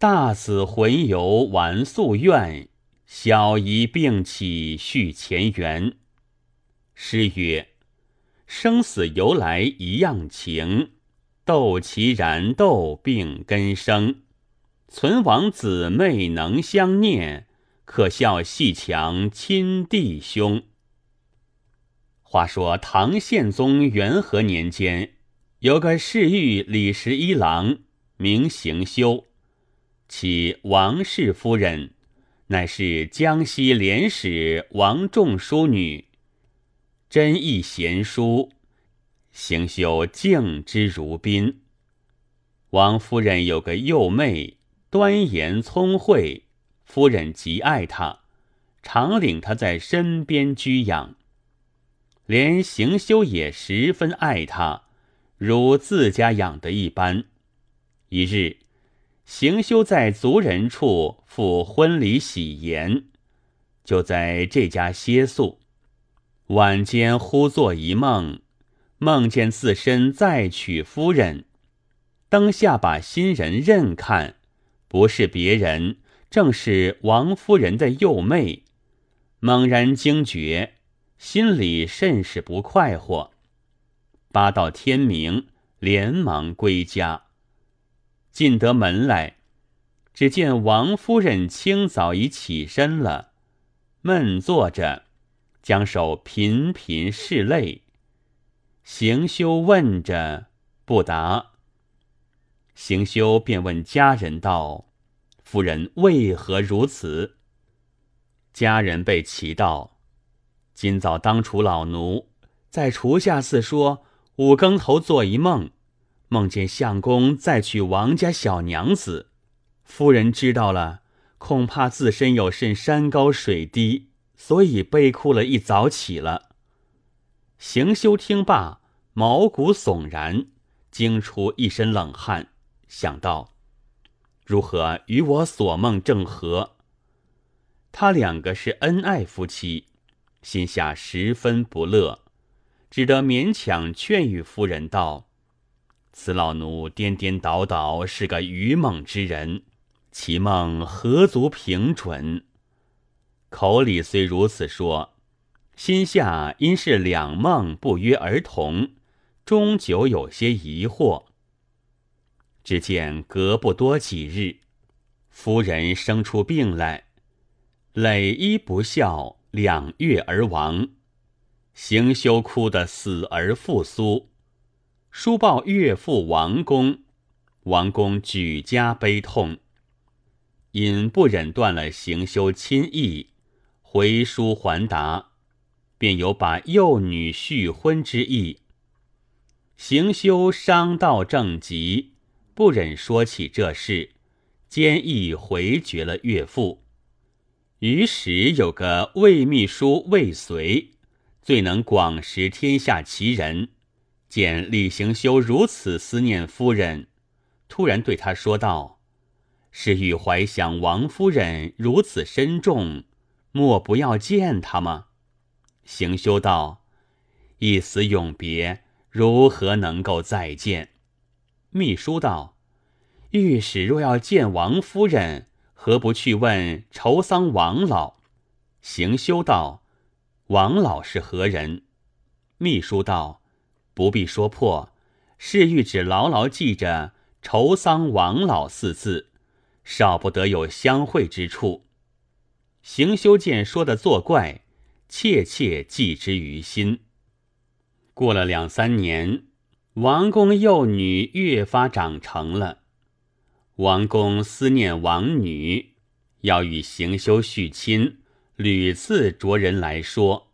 大子魂游完夙愿，小姨病起续前缘。诗曰：生死由来一样情，斗其然斗并根生。存亡姊妹能相念，可笑戏强亲弟兄。话说唐宪宗元和年间，有个侍御李十一郎，名行修。其王氏夫人，乃是江西廉使王仲淑女，真义贤淑，行修敬之如宾。王夫人有个幼妹，端严聪慧，夫人极爱她，常领她在身边居养。连行修也十分爱她，如自家养的一般。一日。行修在族人处赴婚礼喜筵，就在这家歇宿。晚间忽做一梦，梦见自身再娶夫人，当下把新人认看，不是别人，正是王夫人的幼妹。猛然惊觉，心里甚是不快活。八到天明，连忙归家。进得门来，只见王夫人清早已起身了，闷坐着，将手频频拭泪。行修问着不答，行修便问家人道：“夫人为何如此？”家人被奇道：“今早当厨老奴在厨下寺说，五更头做一梦。”梦见相公再娶王家小娘子，夫人知道了，恐怕自身有甚山高水低，所以悲哭了一早起了。行修听罢，毛骨悚然，惊出一身冷汗，想到如何与我所梦正合。他两个是恩爱夫妻，心下十分不乐，只得勉强劝喻夫人道。此老奴颠颠倒倒，是个愚梦之人，其梦何足凭准？口里虽如此说，心下因是两梦不约而同，终究有些疑惑。只见隔不多几日，夫人生出病来，累医不孝，两月而亡，行修哭得死而复苏。书报岳父王公，王公举家悲痛，因不忍断了行修亲意，回书还答，便有把幼女续婚之意。行修伤到正极，不忍说起这事，坚毅回绝了岳父。于时有个魏秘书魏随，最能广识天下奇人。见李行修如此思念夫人，突然对他说道：“是欲怀想王夫人如此深重，莫不要见他吗？”行修道：“一死永别，如何能够再见？”秘书道：“御史若要见王夫人，何不去问愁丧王老？”行修道：“王老是何人？”秘书道。不必说破，是欲只牢牢记着“愁丧王老”四字，少不得有相会之处。行修见说的作怪，切切记之于心。过了两三年，王公幼女越发长成了。王公思念王女，要与行修续亲，屡次着人来说。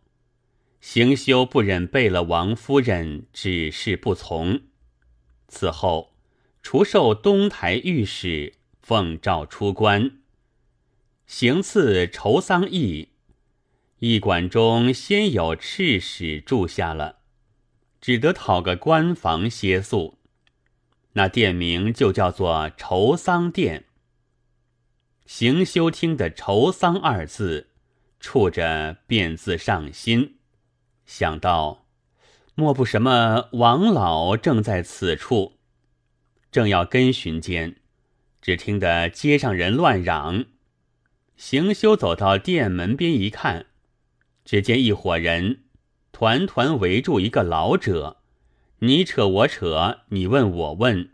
行修不忍背了王夫人只是不从，此后除受东台御史，奉诏出关。行刺筹丧役，驿馆中先有赤使住下了，只得讨个官房歇宿。那店名就叫做筹丧店。行修听的“筹丧”二字，触着便自上心。想到，莫不什么王老正在此处？正要跟寻间，只听得街上人乱嚷。行修走到店门边一看，只见一伙人团团围住一个老者，你扯我扯，你问我问，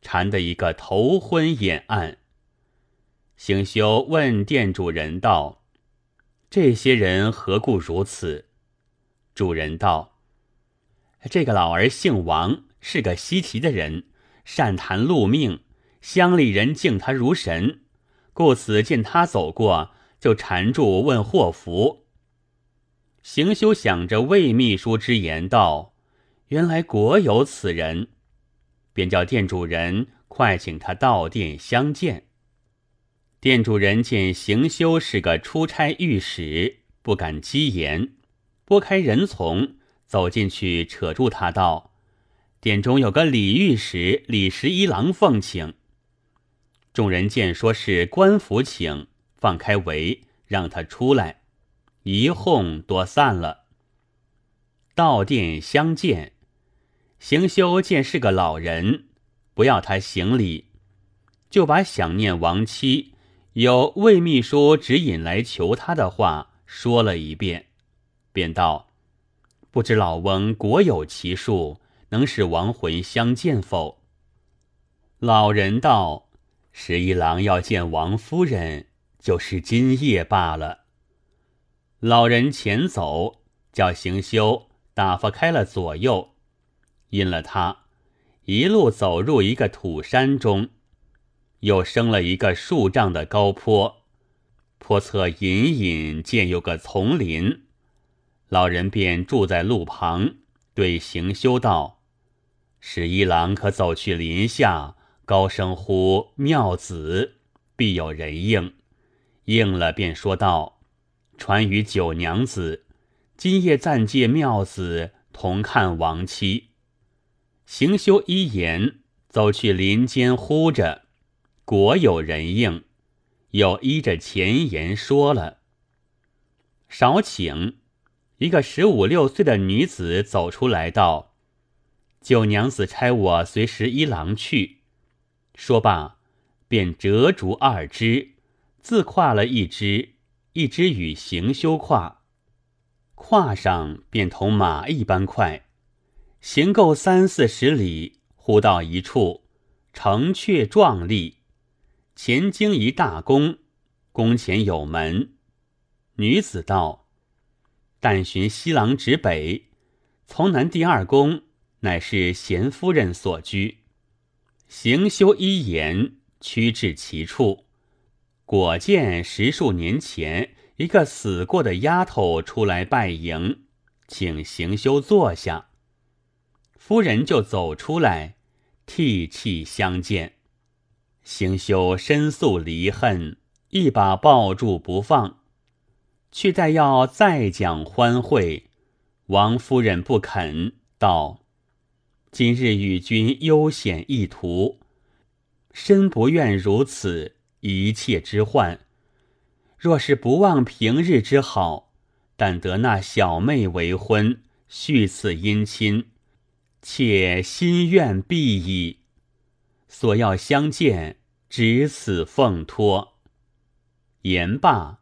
缠得一个头昏眼暗。行修问店主人道：“这些人何故如此？”主人道：“这个老儿姓王，是个稀奇的人，善谈路命，乡里人敬他如神。”故此见他走过，就缠住问祸福。行修想着魏秘书之言，道：“原来果有此人。”便叫店主人快请他到店相见。店主人见行修是个出差御史，不敢激言，拨开人丛，走进去，扯住他道：“殿中有个李御史李十一郎奉请。”众人见说是官府请，放开围，让他出来，一哄多散了。到殿相见，行修见是个老人，不要他行礼，就把想念亡妻，有魏秘书指引来求他的话说了一遍，便道：“不知老翁果有奇术，能使亡魂相见否？”老人道。十一郎要见王夫人，就是今夜罢了。老人前走，叫行修打发开了左右，引了他一路走入一个土山中，又升了一个数丈的高坡，坡侧隐隐见有个丛林，老人便住在路旁，对行修道：“十一郎可走去林下。”高声呼妙子，必有人应。应了，便说道：“传与九娘子，今夜暂借妙子同看亡妻。”行修一言，走去林间呼着，果有人应，又依着前言说了。少请一个十五六岁的女子走出来道：“九娘子差我随十一郎去。”说罢，便折竹二支，自跨了一支，一支与行修跨，跨上便同马一般快，行够三四十里，忽到一处，城阙壮丽，前经一大宫，宫前有门。女子道：“但寻西廊指北，从南第二宫，乃是贤夫人所居。”行修一言，趋至其处，果见十数年前一个死过的丫头出来拜迎，请行修坐下。夫人就走出来，涕泣相见。行修申诉离恨，一把抱住不放，却待要再讲欢会，王夫人不肯，道。今日与君悠闲一途，身不愿如此一切之患。若是不忘平日之好，但得那小妹为婚，续此姻亲，且心愿毕矣。所要相见，只此奉托。言罢，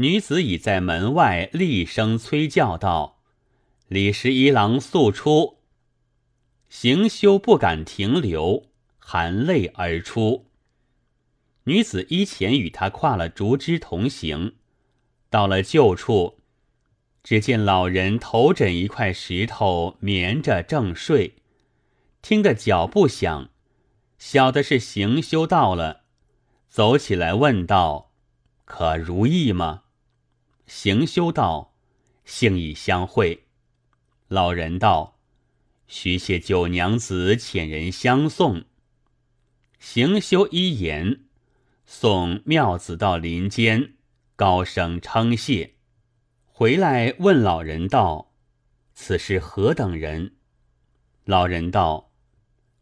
女子已在门外厉声催叫道：“李十一郎速出！”行修不敢停留，含泪而出。女子依前与他跨了竹枝同行，到了旧处，只见老人头枕一块石头眠着正睡，听得脚步响，晓得是行修到了，走起来问道：“可如意吗？”行修道：“幸已相会。”老人道。须谢九娘子遣人相送，行修一言，送妙子到林间，高声称谢。回来问老人道：“此是何等人？”老人道：“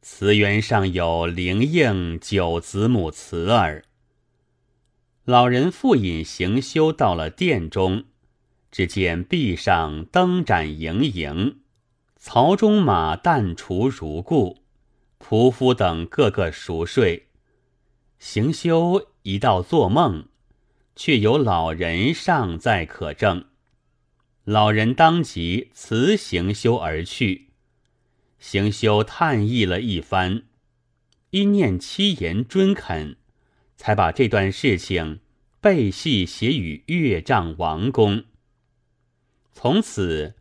慈园上有灵应九子母慈儿。”老人复引行修到了殿中，只见壁上灯盏盈盈。槽中马淡除如故，仆夫等个个熟睡。行修一道做梦，却有老人尚在可证。老人当即辞行修而去。行修叹意了一番，一念七言尊肯，才把这段事情背细写与岳丈王公。从此，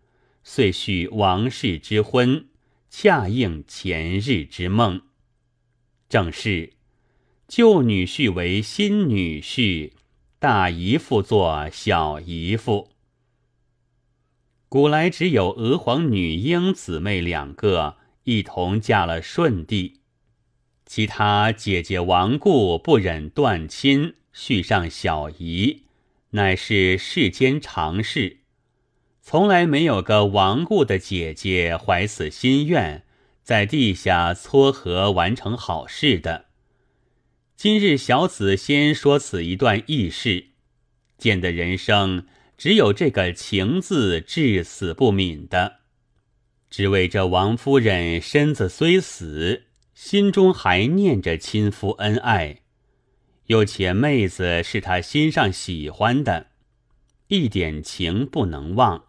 遂续王氏之婚，恰应前日之梦。正是旧女婿为新女婿，大姨父做小姨父。古来只有娥皇女英姊妹两个一同嫁了舜帝，其他姐姐亡故不忍断亲，续上小姨，乃是世间常事。从来没有个亡故的姐姐怀此心愿，在地下撮合完成好事的。今日小子先说此一段轶事，见得人生只有这个情字至死不泯的，只为这王夫人身子虽死，心中还念着亲夫恩爱，又且妹子是他心上喜欢的，一点情不能忘。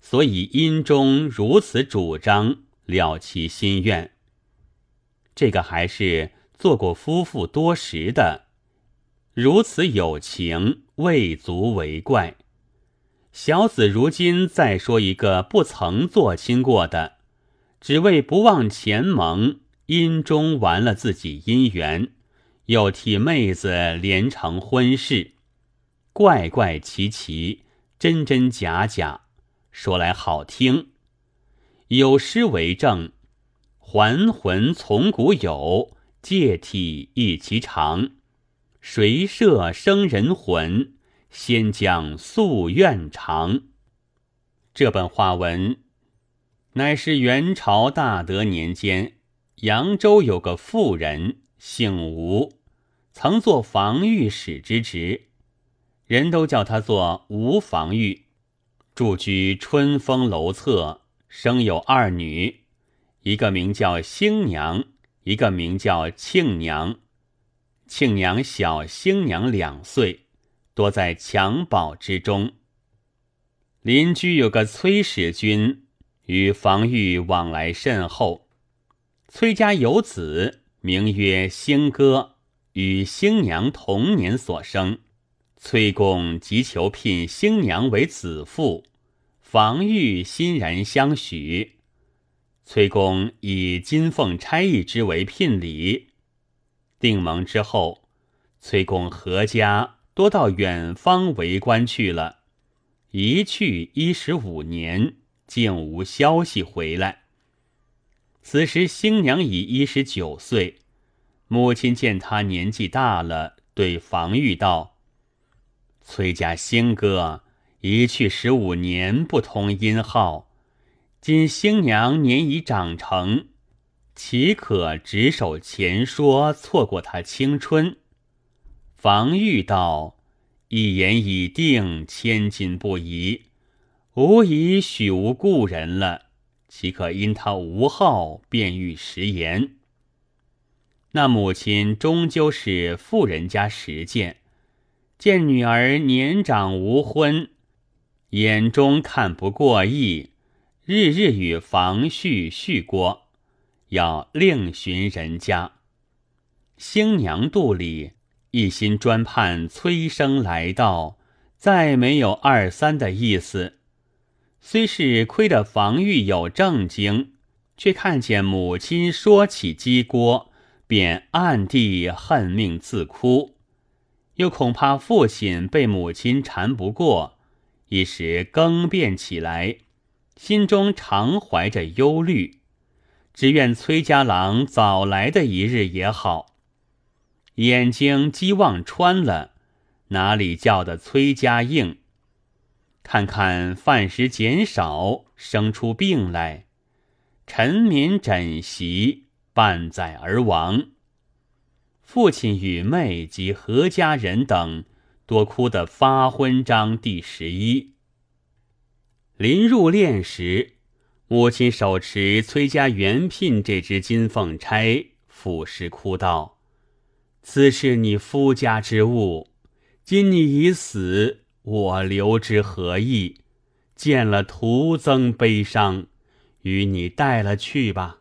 所以因中如此主张了其心愿。这个还是做过夫妇多时的，如此有情未足为怪。小子如今再说一个不曾做亲过的，只为不忘前盟，阴中完了自己姻缘，又替妹子连成婚事，怪怪奇奇，真真假假。说来好听，有诗为证：“还魂从古有，借体一其长。谁设生人魂？先将夙愿偿。”这本话文乃是元朝大德年间，扬州有个妇人，姓吴，曾做防御使之职，人都叫他做吴防御。住居春风楼侧，生有二女，一个名叫星娘，一个名叫庆娘。庆娘小星娘两岁，多在襁褓之中。邻居有个崔使君，与防御往来甚厚。崔家有子，名曰星哥，与星娘同年所生。崔公急求聘新娘为子妇，房玉欣然相许。崔公以金凤钗一之为聘礼。定盟之后，崔公何家多到远方为官去了，一去一十五年，竟无消息回来。此时新娘已一十九岁，母亲见她年纪大了，对房玉道。崔家兴哥一去十五年不通音号，今新娘年已长成，岂可执手前说错过他青春？防御道一言已定，千金不移，无疑许无故人了，岂可因他无号便欲食言？那母亲终究是富人家实践。见女儿年长无婚，眼中看不过意，日日与房婿续锅，要另寻人家。新娘肚里一心专盼催生来到，再没有二三的意思。虽是亏得防御有正经，却看见母亲说起鸡锅，便暗地恨命自哭。又恐怕父亲被母亲缠不过，一时更变起来，心中常怀着忧虑，只愿崔家郎早来的一日也好。眼睛激望穿了，哪里叫的崔家应？看看饭食减少，生出病来，沉眠枕席，半载而亡。父亲与妹及何家人等，多哭得发昏章。第十一，临入殓时，母亲手持崔家原聘这只金凤钗，俯视哭道：“此是你夫家之物，今你已死，我留之何意？见了徒增悲伤，与你带了去吧。”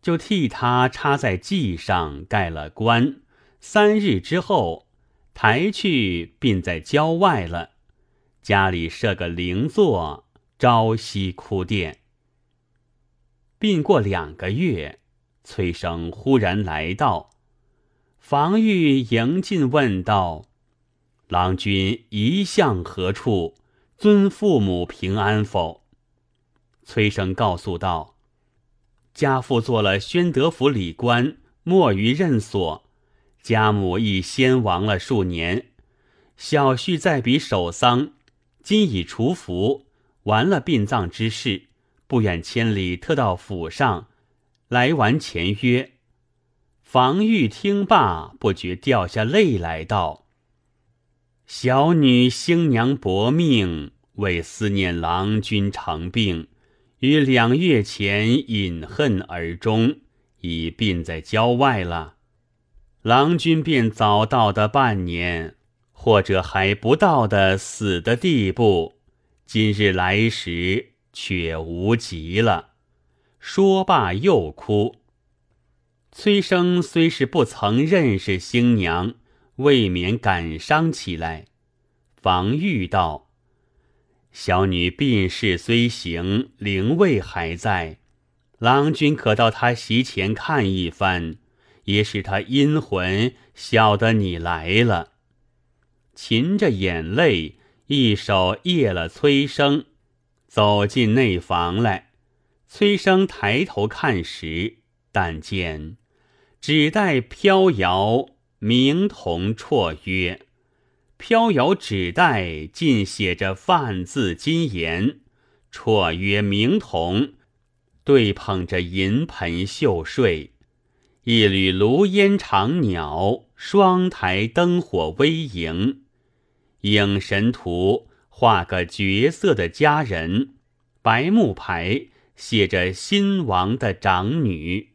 就替他插在髻上，盖了棺。三日之后，抬去并在郊外了。家里设个灵座，朝夕哭奠。并过两个月，崔生忽然来到，房玉迎进问道：“郎君一向何处？尊父母平安否？”崔生告诉道。家父做了宣德府礼官，没于任所；家母亦先亡了数年。小婿在彼守丧，今已除服，完了殡葬之事，不远千里，特到府上来完前约。房玉听罢，不觉掉下泪来，道：“小女星娘薄命，为思念郎君成病。”于两月前饮恨而终，已病在郊外了。郎君便早到的半年，或者还不到的死的地步。今日来时，却无疾了。说罢又哭。崔生虽是不曾认识新娘，未免感伤起来。防御道。小女病逝虽行，灵位还在。郎君可到她席前看一番，也使她阴魂晓得你来了。噙着眼泪，一手掖了崔生，走进内房来。崔生抬头看时，但见纸袋飘摇，明铜绰约。飘摇纸袋尽写着梵字金言，绰约明铜，对捧着银盆绣睡。一缕炉烟长袅，双台灯火微盈。影神图画个绝色的佳人，白木牌写着新王的长女。